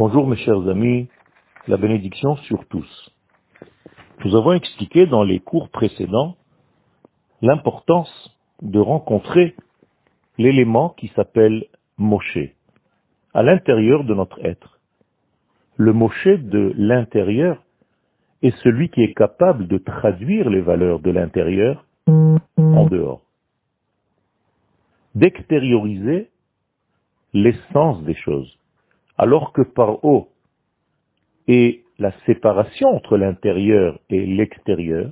Bonjour mes chers amis, la bénédiction sur tous. Nous avons expliqué dans les cours précédents l'importance de rencontrer l'élément qui s'appelle Moshe à l'intérieur de notre être. Le Moshe de l'intérieur est celui qui est capable de traduire les valeurs de l'intérieur en dehors. D'extérioriser l'essence des choses. Alors que par haut et la séparation entre l'intérieur et l'extérieur,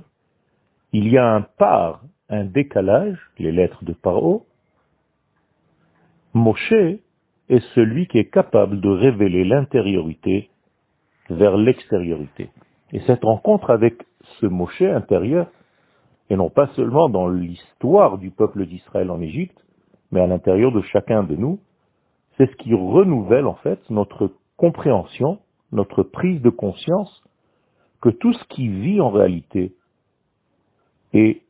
il y a un par, un décalage, les lettres de Paro, Moshe est celui qui est capable de révéler l'intériorité vers l'extériorité. Et cette rencontre avec ce Moshe intérieur, et non pas seulement dans l'histoire du peuple d'Israël en Égypte, mais à l'intérieur de chacun de nous, c'est ce qui renouvelle en fait notre compréhension, notre prise de conscience que tout ce qui vit en réalité est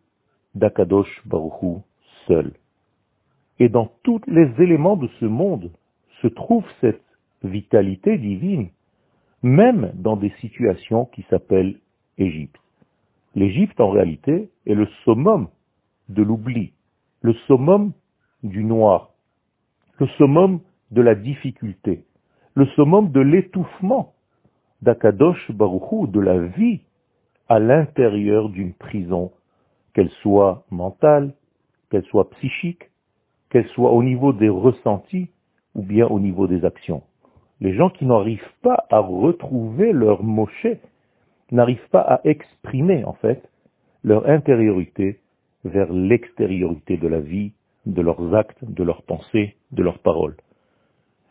d'Akadosh Baruchou seul. Et dans tous les éléments de ce monde se trouve cette vitalité divine, même dans des situations qui s'appellent Égypte. L'Égypte, en réalité, est le summum de l'oubli, le summum du noir, le summum de la difficulté, le summum de l'étouffement d'Akadosh Baruchou, de la vie à l'intérieur d'une prison, qu'elle soit mentale, qu'elle soit psychique, qu'elle soit au niveau des ressentis ou bien au niveau des actions. Les gens qui n'arrivent pas à retrouver leur moché, n'arrivent pas à exprimer en fait leur intériorité vers l'extériorité de la vie, de leurs actes, de leurs pensées, de leurs paroles.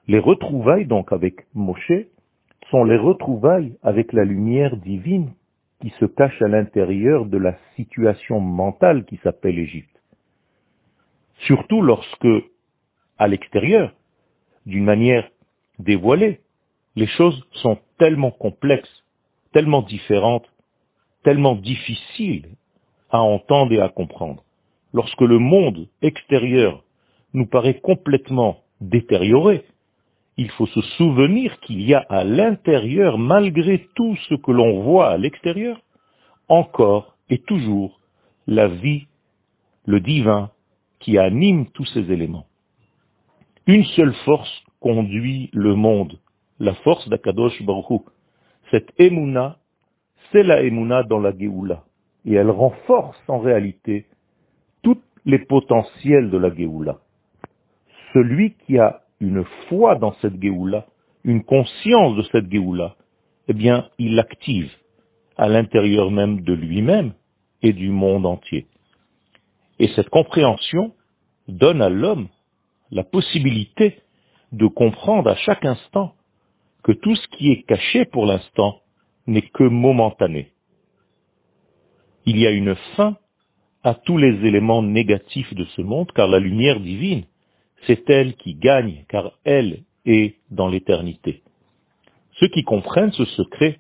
Les retrouvailles donc avec Moshe sont les retrouvailles avec la lumière divine qui se cache à l'intérieur de la situation mentale qui s'appelle Égypte. Surtout lorsque, à l'extérieur, d'une manière dévoilée, les choses sont tellement complexes, tellement différentes, tellement difficiles à entendre et à comprendre. Lorsque le monde extérieur nous paraît complètement détérioré, il faut se souvenir qu'il y a à l'intérieur, malgré tout ce que l'on voit à l'extérieur, encore et toujours la vie, le divin, qui anime tous ces éléments. Une seule force conduit le monde, la force d'Akadosh Baruch Cette Emouna, c'est la Emouna dans la Géoula. Et elle renforce en réalité tous les potentiels de la Géoula. Celui qui a une foi dans cette Géoula, une conscience de cette Géoula, eh bien, il l'active à l'intérieur même de lui-même et du monde entier. Et cette compréhension donne à l'homme la possibilité de comprendre à chaque instant que tout ce qui est caché pour l'instant n'est que momentané. Il y a une fin à tous les éléments négatifs de ce monde, car la lumière divine c'est elle qui gagne, car elle est dans l'éternité. Ceux qui comprennent ce secret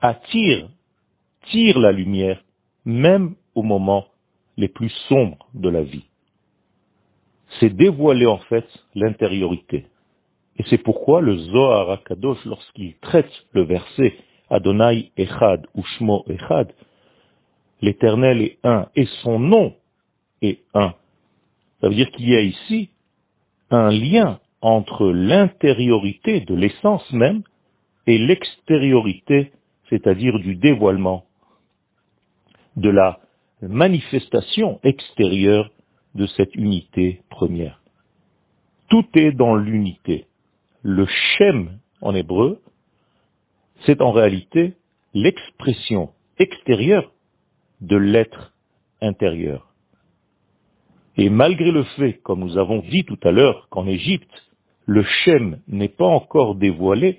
attirent, tirent la lumière, même au moment les plus sombres de la vie. C'est dévoiler en fait l'intériorité. Et c'est pourquoi le Zohar HaKadosh, lorsqu'il traite le verset Adonai Echad ou Shmo Echad, l'éternel est un et son nom est un, ça veut dire qu'il y a ici un lien entre l'intériorité de l'essence même et l'extériorité, c'est-à-dire du dévoilement, de la manifestation extérieure de cette unité première. Tout est dans l'unité. Le shem en hébreu, c'est en réalité l'expression extérieure de l'être intérieur. Et malgré le fait, comme nous avons dit tout à l'heure, qu'en Égypte, le Shem n'est pas encore dévoilé,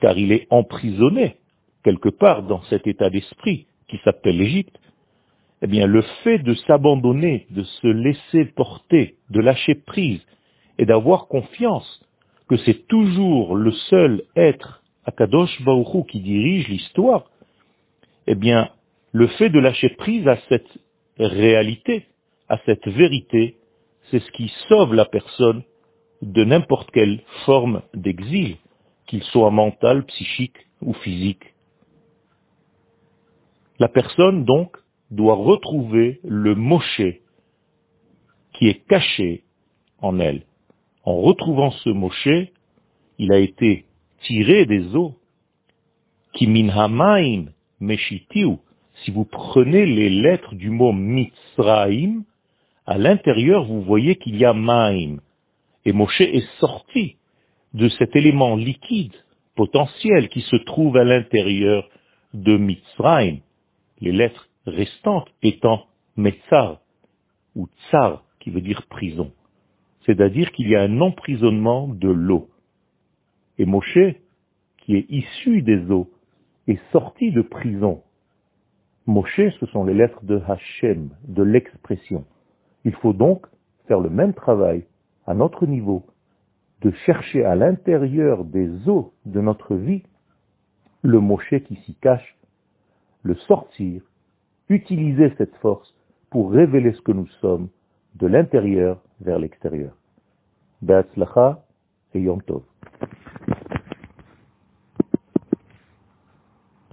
car il est emprisonné quelque part dans cet état d'esprit qui s'appelle l'Égypte, eh bien le fait de s'abandonner, de se laisser porter, de lâcher prise et d'avoir confiance que c'est toujours le seul être, Akadosh Baruchou, qui dirige l'histoire, eh bien le fait de lâcher prise à cette réalité, à cette vérité, c'est ce qui sauve la personne de n'importe quelle forme d'exil, qu'il soit mental, psychique ou physique. La personne, donc, doit retrouver le Moshe qui est caché en elle. En retrouvant ce Moshe, il a été tiré des eaux. Qui meshitiu. Si vous prenez les lettres du mot Mitzraim, à l'intérieur, vous voyez qu'il y a Maim. Et Moshe est sorti de cet élément liquide, potentiel, qui se trouve à l'intérieur de Mitzraim. Les lettres restantes étant Metzar, ou Tsar, qui veut dire prison. C'est-à-dire qu'il y a un emprisonnement de l'eau. Et Moshe, qui est issu des eaux, est sorti de prison. Moshe, ce sont les lettres de Hachem, de l'expression. Il faut donc faire le même travail à notre niveau, de chercher à l'intérieur des eaux de notre vie le Moshe qui s'y cache, le sortir, utiliser cette force pour révéler ce que nous sommes de l'intérieur vers l'extérieur. Et Yom Tov.